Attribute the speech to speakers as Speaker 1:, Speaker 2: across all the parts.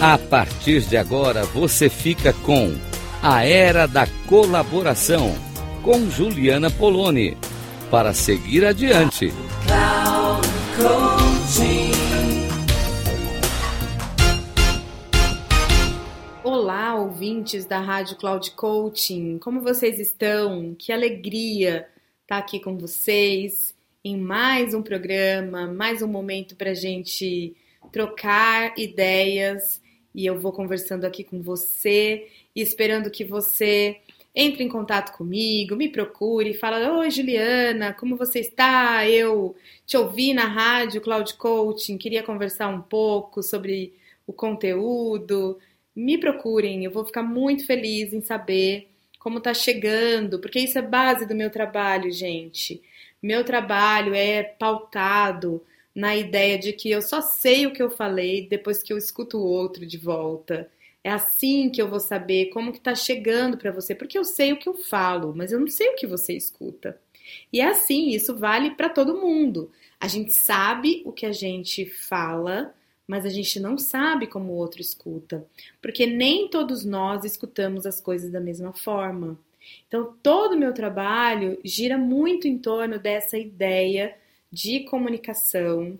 Speaker 1: A partir de agora você fica com A Era da Colaboração com Juliana Poloni para seguir adiante.
Speaker 2: Olá, ouvintes da Rádio Cloud Coaching, como vocês estão? Que alegria estar aqui com vocês em mais um programa, mais um momento para gente trocar ideias e eu vou conversando aqui com você e esperando que você entre em contato comigo, me procure, fala: Oi, Juliana, como você está? Eu te ouvi na rádio Cloud Coaching, queria conversar um pouco sobre o conteúdo. Me procurem, eu vou ficar muito feliz em saber como está chegando, porque isso é base do meu trabalho, gente. Meu trabalho é pautado na ideia de que eu só sei o que eu falei depois que eu escuto o outro de volta. É assim que eu vou saber como que tá chegando para você, porque eu sei o que eu falo, mas eu não sei o que você escuta. E é assim, isso vale para todo mundo. A gente sabe o que a gente fala, mas a gente não sabe como o outro escuta, porque nem todos nós escutamos as coisas da mesma forma. Então, todo o meu trabalho gira muito em torno dessa ideia de comunicação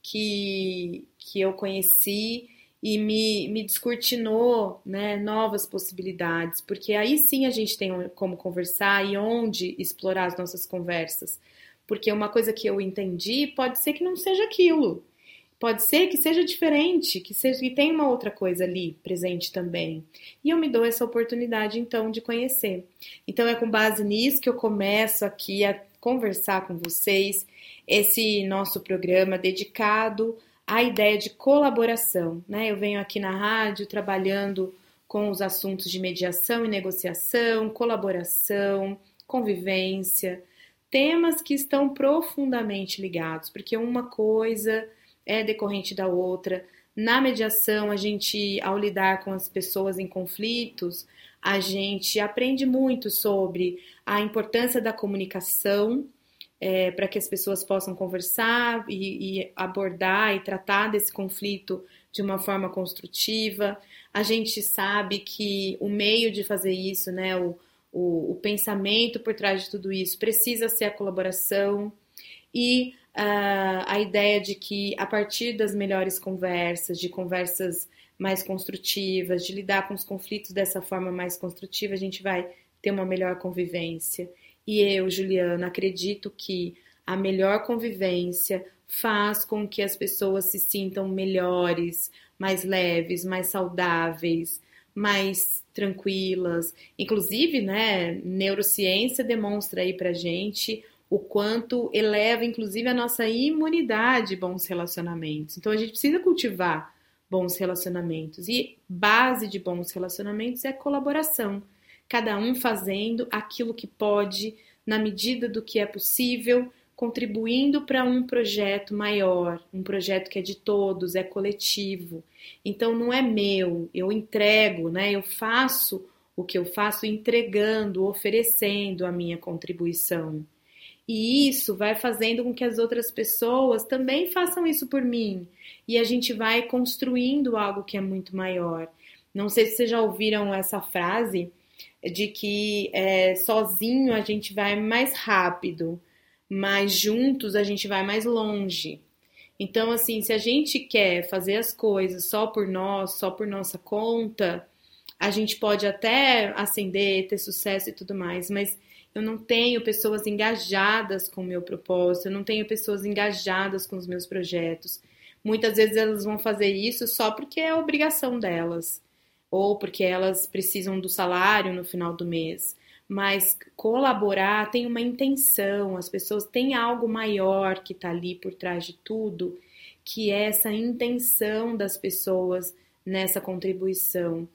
Speaker 2: que, que eu conheci e me, me descortinou né, novas possibilidades, porque aí sim a gente tem como conversar e onde explorar as nossas conversas. Porque uma coisa que eu entendi pode ser que não seja aquilo. Pode ser que seja diferente, que, seja, que tenha uma outra coisa ali presente também. E eu me dou essa oportunidade, então, de conhecer. Então, é com base nisso que eu começo aqui a conversar com vocês esse nosso programa dedicado à ideia de colaboração. Né? Eu venho aqui na rádio trabalhando com os assuntos de mediação e negociação, colaboração, convivência, temas que estão profundamente ligados, porque uma coisa é decorrente da outra. Na mediação, a gente, ao lidar com as pessoas em conflitos, a gente aprende muito sobre a importância da comunicação é, para que as pessoas possam conversar e, e, abordar e tratar desse conflito de uma forma construtiva. A gente sabe que o meio de fazer isso, né, o, o, o pensamento por trás de tudo isso, precisa ser a colaboração e uh, a ideia de que a partir das melhores conversas, de conversas mais construtivas, de lidar com os conflitos dessa forma mais construtiva, a gente vai ter uma melhor convivência. E eu, Juliana, acredito que a melhor convivência faz com que as pessoas se sintam melhores, mais leves, mais saudáveis, mais tranquilas. Inclusive, né, neurociência demonstra aí pra gente o quanto eleva, inclusive, a nossa imunidade bons relacionamentos. Então, a gente precisa cultivar bons relacionamentos. E base de bons relacionamentos é colaboração. Cada um fazendo aquilo que pode, na medida do que é possível, contribuindo para um projeto maior, um projeto que é de todos, é coletivo. Então não é meu, eu entrego, né? Eu faço o que eu faço entregando, oferecendo a minha contribuição. E isso vai fazendo com que as outras pessoas também façam isso por mim. E a gente vai construindo algo que é muito maior. Não sei se vocês já ouviram essa frase de que é, sozinho a gente vai mais rápido, mas juntos a gente vai mais longe. Então, assim, se a gente quer fazer as coisas só por nós, só por nossa conta, a gente pode até ascender, ter sucesso e tudo mais, mas eu não tenho pessoas engajadas com o meu propósito, eu não tenho pessoas engajadas com os meus projetos. Muitas vezes elas vão fazer isso só porque é obrigação delas, ou porque elas precisam do salário no final do mês. Mas colaborar tem uma intenção, as pessoas têm algo maior que está ali por trás de tudo, que é essa intenção das pessoas nessa contribuição.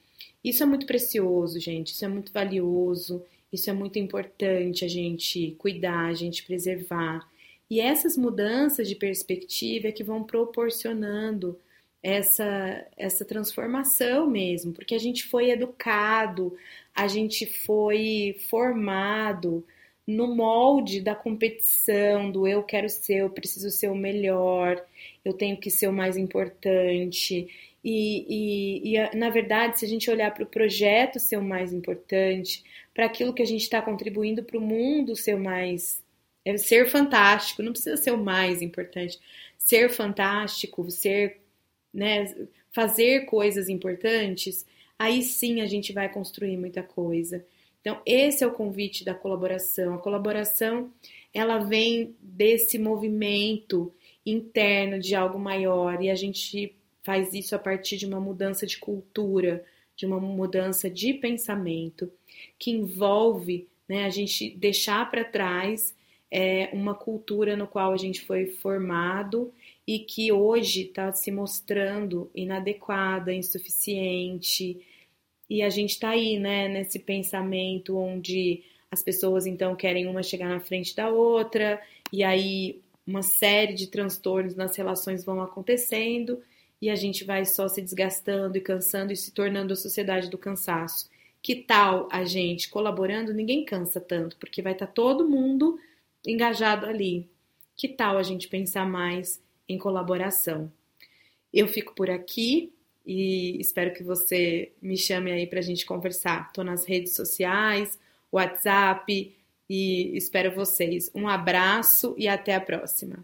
Speaker 2: Isso é muito precioso, gente, isso é muito valioso. Isso é muito importante a gente cuidar, a gente preservar. E essas mudanças de perspectiva é que vão proporcionando essa, essa transformação mesmo, porque a gente foi educado, a gente foi formado no molde da competição, do eu quero ser, eu preciso ser o melhor, eu tenho que ser o mais importante. E, e, e, na verdade, se a gente olhar para o projeto ser o mais importante, para aquilo que a gente está contribuindo para o mundo ser mais. É ser fantástico, não precisa ser o mais importante. Ser fantástico, ser. Né, fazer coisas importantes, aí sim a gente vai construir muita coisa. Então, esse é o convite da colaboração. A colaboração, ela vem desse movimento interno de algo maior e a gente faz isso a partir de uma mudança de cultura, de uma mudança de pensamento que envolve né, a gente deixar para trás é, uma cultura no qual a gente foi formado e que hoje está se mostrando inadequada, insuficiente. E a gente está aí, né, nesse pensamento onde as pessoas então querem uma chegar na frente da outra, e aí uma série de transtornos nas relações vão acontecendo e a gente vai só se desgastando e cansando e se tornando a sociedade do cansaço. Que tal a gente colaborando? Ninguém cansa tanto, porque vai estar tá todo mundo engajado ali. Que tal a gente pensar mais em colaboração? Eu fico por aqui e espero que você me chame aí para a gente conversar. Estou nas redes sociais, WhatsApp e espero vocês. Um abraço e até a próxima.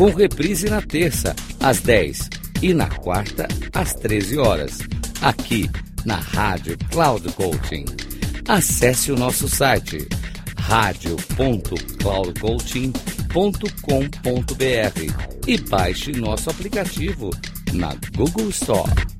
Speaker 1: com reprise na terça, às 10 e na quarta, às 13 horas, aqui na Rádio Cloud Coaching. Acesse o nosso site radio.cloudcoaching.com.br e baixe nosso aplicativo na Google Store.